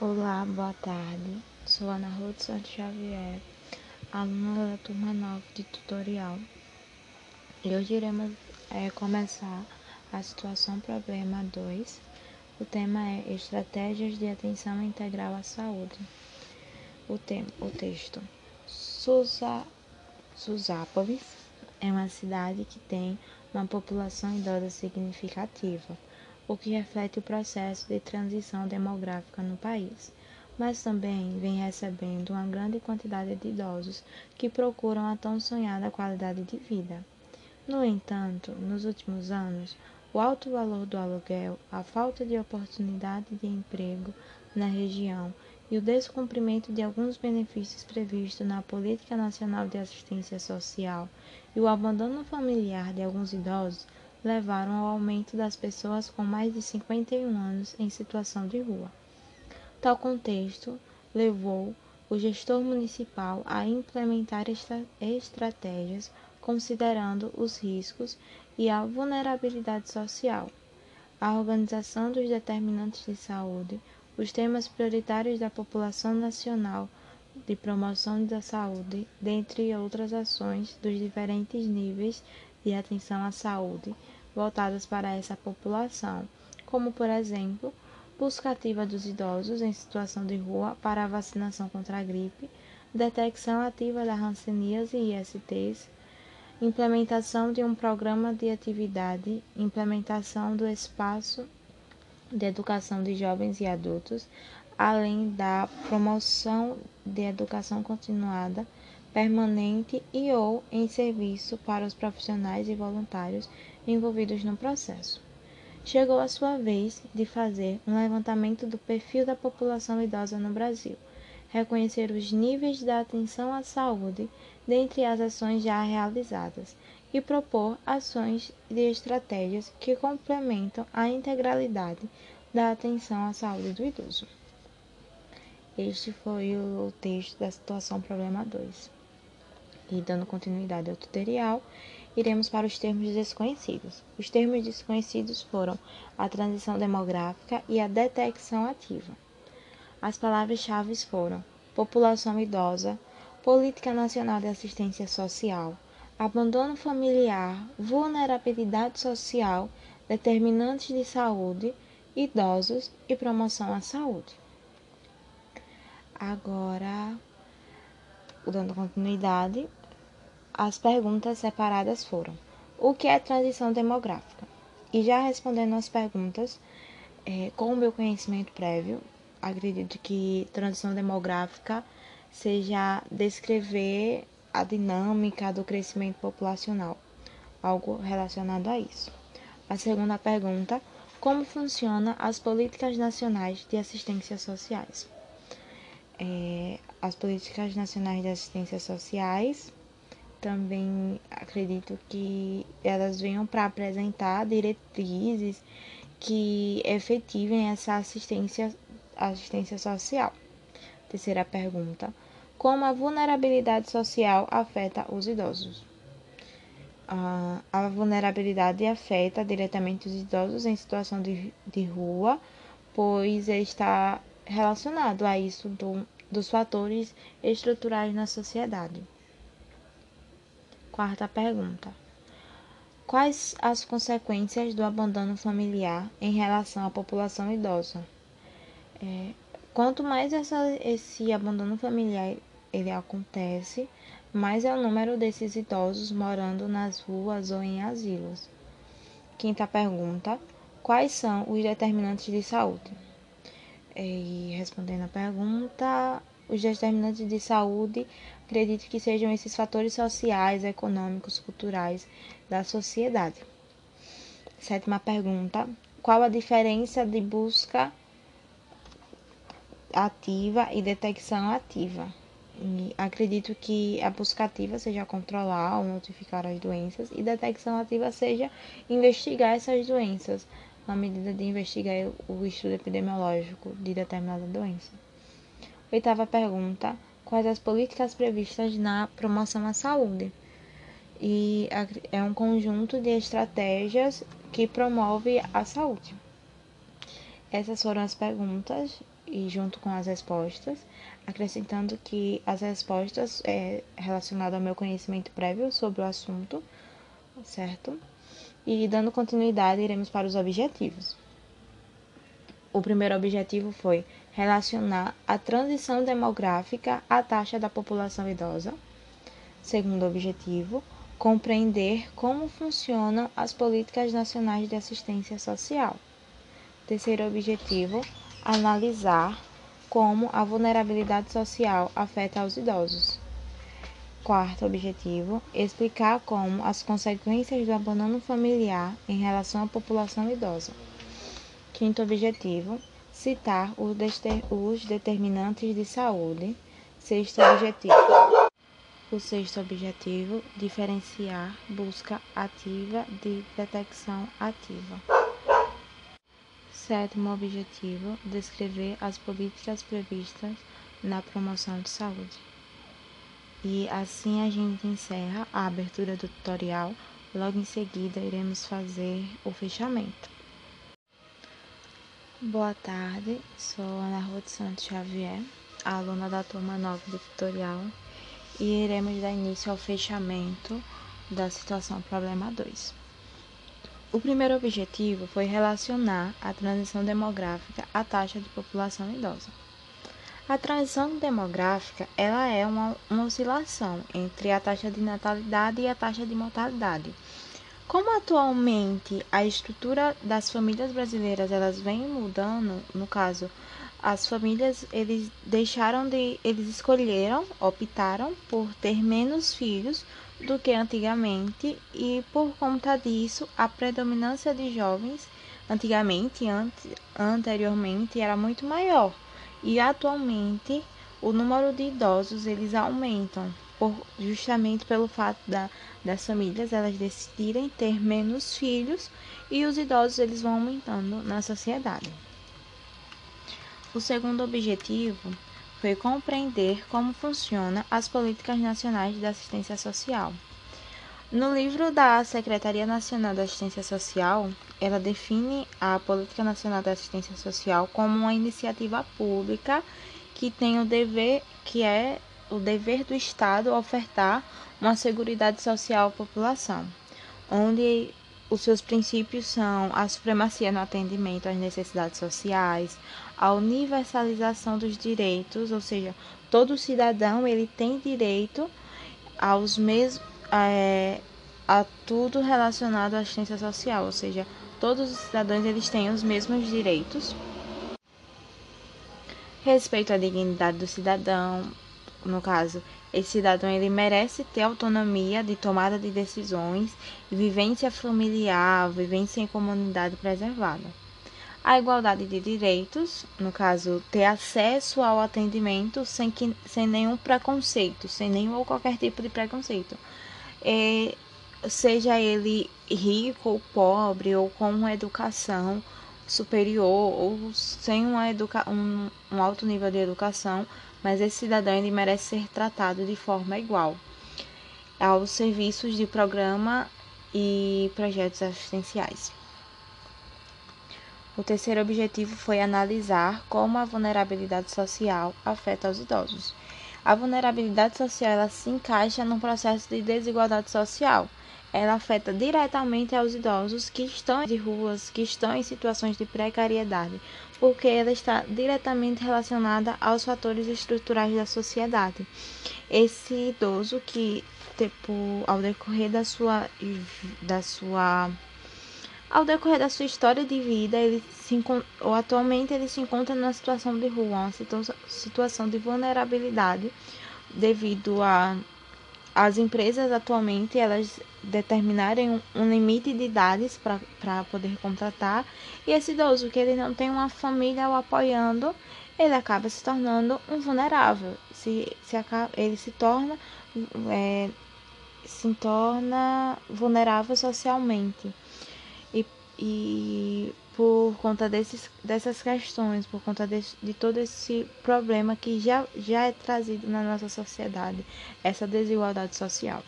Olá, boa tarde. Sou Ana Ruth Santos Xavier, aluna da turma 9 de tutorial. E hoje iremos é, começar a situação problema 2. O tema é Estratégias de Atenção Integral à Saúde. O, tema, o texto. Susa, Susápolis é uma cidade que tem uma população idosa significativa o que reflete o processo de transição demográfica no país, mas também vem recebendo uma grande quantidade de idosos que procuram a tão sonhada qualidade de vida. No entanto, nos últimos anos, o alto valor do aluguel, a falta de oportunidade de emprego na região e o descumprimento de alguns benefícios previstos na Política Nacional de Assistência Social e o abandono familiar de alguns idosos levaram ao aumento das pessoas com mais de 51 anos em situação de rua. Tal contexto levou o gestor municipal a implementar estra estratégias considerando os riscos e a vulnerabilidade social, a organização dos determinantes de saúde, os temas prioritários da população nacional de promoção da saúde, dentre outras ações dos diferentes níveis de atenção à saúde voltadas para essa população, como, por exemplo, busca ativa dos idosos em situação de rua para a vacinação contra a gripe, detecção ativa da hanseníase e ISTs, implementação de um programa de atividade, implementação do espaço de educação de jovens e adultos, além da promoção de educação continuada permanente e ou em serviço para os profissionais e voluntários envolvidos no processo. Chegou a sua vez de fazer um levantamento do perfil da população idosa no Brasil, reconhecer os níveis da atenção à saúde dentre as ações já realizadas e propor ações de estratégias que complementam a integralidade da atenção à saúde do idoso. Este foi o texto da situação problema 2. E dando continuidade ao tutorial, iremos para os termos desconhecidos. Os termos desconhecidos foram a transição demográfica e a detecção ativa. As palavras-chave foram população idosa, política nacional de assistência social, abandono familiar, vulnerabilidade social, determinantes de saúde, idosos e promoção à saúde. Agora, dando continuidade, as perguntas separadas foram: O que é transição demográfica? E já respondendo as perguntas, é, com o meu conhecimento prévio, acredito que transição demográfica seja descrever a dinâmica do crescimento populacional, algo relacionado a isso. A segunda pergunta: como funcionam as políticas nacionais de assistência sociais? É, as políticas nacionais de assistência sociais também acredito que elas venham para apresentar diretrizes que efetivem essa assistência, assistência social. Terceira pergunta: Como a vulnerabilidade social afeta os idosos? Uh, a vulnerabilidade afeta diretamente os idosos em situação de, de rua, pois está relacionado a isso do, dos fatores estruturais na sociedade. Quarta pergunta: Quais as consequências do abandono familiar em relação à população idosa? É, quanto mais essa, esse abandono familiar ele acontece, mais é o número desses idosos morando nas ruas ou em asilos. Quinta pergunta: Quais são os determinantes de saúde? É, e respondendo a pergunta, os determinantes de saúde, acredito que sejam esses fatores sociais, econômicos, culturais da sociedade. Sétima pergunta: qual a diferença de busca ativa e detecção ativa? E acredito que a busca ativa seja controlar ou notificar as doenças e detecção ativa seja investigar essas doenças na medida de investigar o estudo epidemiológico de determinada doença. Oitava pergunta: quais as políticas previstas na promoção à saúde? E é um conjunto de estratégias que promove a saúde. Essas foram as perguntas e junto com as respostas, acrescentando que as respostas é relacionadas ao meu conhecimento prévio sobre o assunto, certo? E dando continuidade, iremos para os objetivos. O primeiro objetivo foi relacionar a transição demográfica à taxa da população idosa. Segundo objetivo, compreender como funcionam as políticas nacionais de assistência social. Terceiro objetivo, analisar como a vulnerabilidade social afeta os idosos. Quarto objetivo, explicar como as consequências do abandono familiar em relação à população idosa. Quinto objetivo, citar os, determinantes de saúde. Sexto objetivo, o sexto objetivo, diferenciar busca ativa de detecção ativa. Sétimo objetivo, descrever as políticas previstas na promoção de saúde. E assim a gente encerra a abertura do tutorial. Logo em seguida, iremos fazer o fechamento. Boa tarde, sou Ana Ruth Santos Xavier, aluna da turma 9 do tutorial e iremos dar início ao fechamento da situação problema 2. O primeiro objetivo foi relacionar a transição demográfica à taxa de população idosa. A transição demográfica ela é uma, uma oscilação entre a taxa de natalidade e a taxa de mortalidade. Como atualmente a estrutura das famílias brasileiras elas vem mudando, no caso as famílias eles deixaram de eles escolheram optaram por ter menos filhos do que antigamente e por conta disso a predominância de jovens antigamente ante, anteriormente era muito maior. E atualmente o número de idosos eles aumentam por, justamente pelo fato da, das famílias elas decidirem ter menos filhos e os idosos eles vão aumentando na sociedade. O segundo objetivo foi compreender como funcionam as políticas nacionais de assistência social. No livro da Secretaria Nacional de Assistência Social, ela define a Política Nacional de Assistência Social como uma iniciativa pública que tem o dever, que é o dever do Estado ofertar uma seguridade social à população, onde os seus princípios são a supremacia no atendimento às necessidades sociais, a universalização dos direitos, ou seja, todo cidadão ele tem direito aos mesmos é, a tudo relacionado à assistência social, ou seja, todos os cidadãos eles têm os mesmos direitos. Respeito à dignidade do cidadão, no caso, esse cidadão ele merece ter autonomia de tomada de decisões e vivência familiar, vivência em comunidade preservada. A igualdade de direitos, no caso, ter acesso ao atendimento sem, que, sem nenhum preconceito, sem nenhum ou qualquer tipo de preconceito. É, seja ele rico ou pobre, ou com educação superior, ou sem uma educa um, um alto nível de educação, mas esse cidadão ele merece ser tratado de forma igual aos serviços de programa e projetos assistenciais. O terceiro objetivo foi analisar como a vulnerabilidade social afeta os idosos. A vulnerabilidade social ela se encaixa num processo de desigualdade social. Ela afeta diretamente aos idosos que estão de ruas, que estão em situações de precariedade, porque ela está diretamente relacionada aos fatores estruturais da sociedade. Esse idoso que, tipo, ao decorrer da sua, da sua ao decorrer da sua história de vida, ele se, ou atualmente ele se encontra numa situação de rua, uma situação de vulnerabilidade devido a as empresas atualmente elas determinarem um limite de idades para poder contratar. E esse idoso que ele não tem uma família o apoiando ele acaba se tornando um vulnerável. Se, se acaba, ele se torna é, se torna vulnerável socialmente e, por conta desses, dessas questões, por conta de, de todo esse problema que já, já é trazido na nossa sociedade, essa desigualdade social.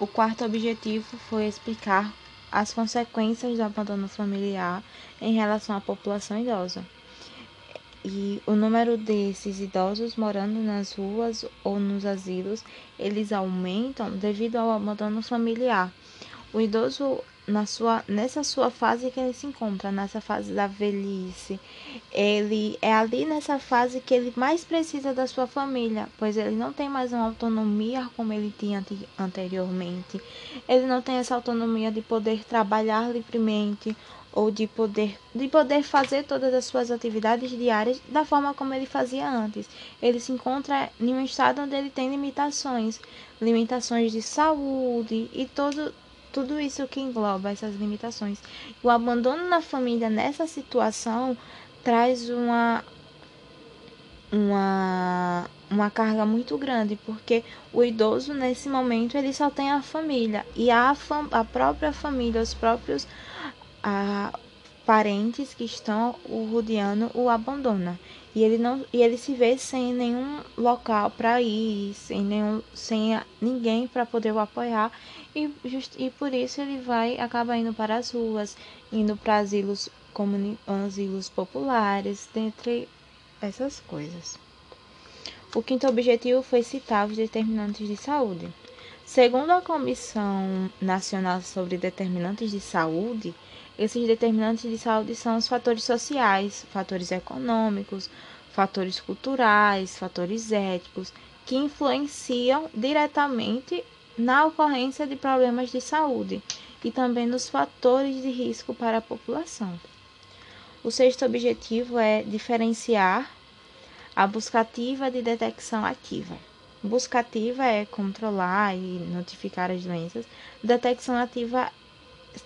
O quarto objetivo foi explicar as consequências do abandono familiar em relação à população idosa. e o número desses idosos morando nas ruas ou nos asilos, eles aumentam devido ao abandono familiar. O idoso na sua, nessa sua fase que ele se encontra, nessa fase da velhice. Ele é ali nessa fase que ele mais precisa da sua família, pois ele não tem mais uma autonomia como ele tinha anteriormente. Ele não tem essa autonomia de poder trabalhar livremente ou de poder, de poder fazer todas as suas atividades diárias da forma como ele fazia antes. Ele se encontra em um estado onde ele tem limitações, limitações de saúde e todo tudo isso que engloba essas limitações. O abandono na família nessa situação traz uma uma uma carga muito grande, porque o idoso nesse momento ele só tem a família e a, fam a própria família, os próprios a, parentes que estão o rodeando o abandona e ele não e ele se vê sem nenhum local para ir, sem nenhum sem ninguém para poder o apoiar e, just, e por isso ele vai acaba indo para as ruas, indo para asilos comuni, asilos populares, dentre essas coisas. O quinto objetivo foi citar os determinantes de saúde. Segundo a Comissão Nacional sobre Determinantes de Saúde, esses determinantes de saúde são os fatores sociais, fatores econômicos, fatores culturais, fatores éticos, que influenciam diretamente na ocorrência de problemas de saúde e também nos fatores de risco para a população. O sexto objetivo é diferenciar a buscativa de detecção ativa. Buscativa é controlar e notificar as doenças. Detecção ativa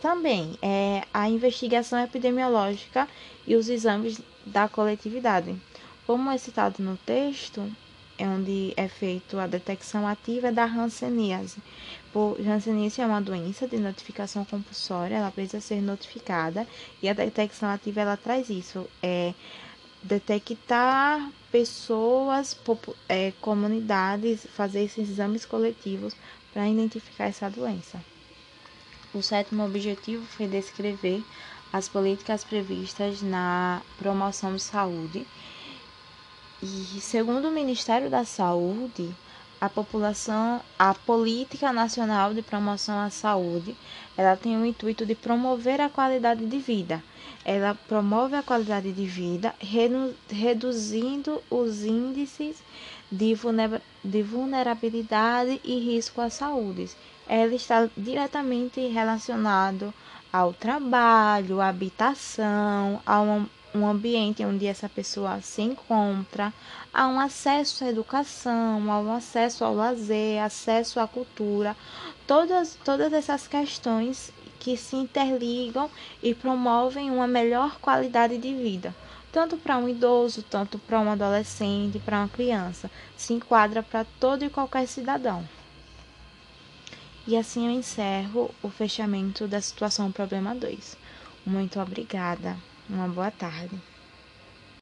também é a investigação epidemiológica e os exames da coletividade. Como é citado no texto, é onde é feita a detecção ativa da hanseníase. Por hanseníase é uma doença de notificação compulsória, ela precisa ser notificada e a detecção ativa ela traz isso, é detectar pessoas, é, comunidades, fazer esses exames coletivos para identificar essa doença. O sétimo objetivo foi descrever as políticas previstas na promoção de saúde. E segundo o Ministério da Saúde, a população, a política nacional de promoção à saúde, ela tem o intuito de promover a qualidade de vida. Ela promove a qualidade de vida, reduzindo os índices de vulnerabilidade e risco à saúde, ela está diretamente relacionado ao trabalho, à habitação, a um, um ambiente onde essa pessoa se encontra, a um acesso à educação, ao acesso ao lazer, acesso à cultura, todas, todas essas questões que se interligam e promovem uma melhor qualidade de vida, tanto para um idoso, tanto para um adolescente, para uma criança, se enquadra para todo e qualquer cidadão. E assim eu encerro o fechamento da situação problema 2. Muito obrigada. Uma boa tarde.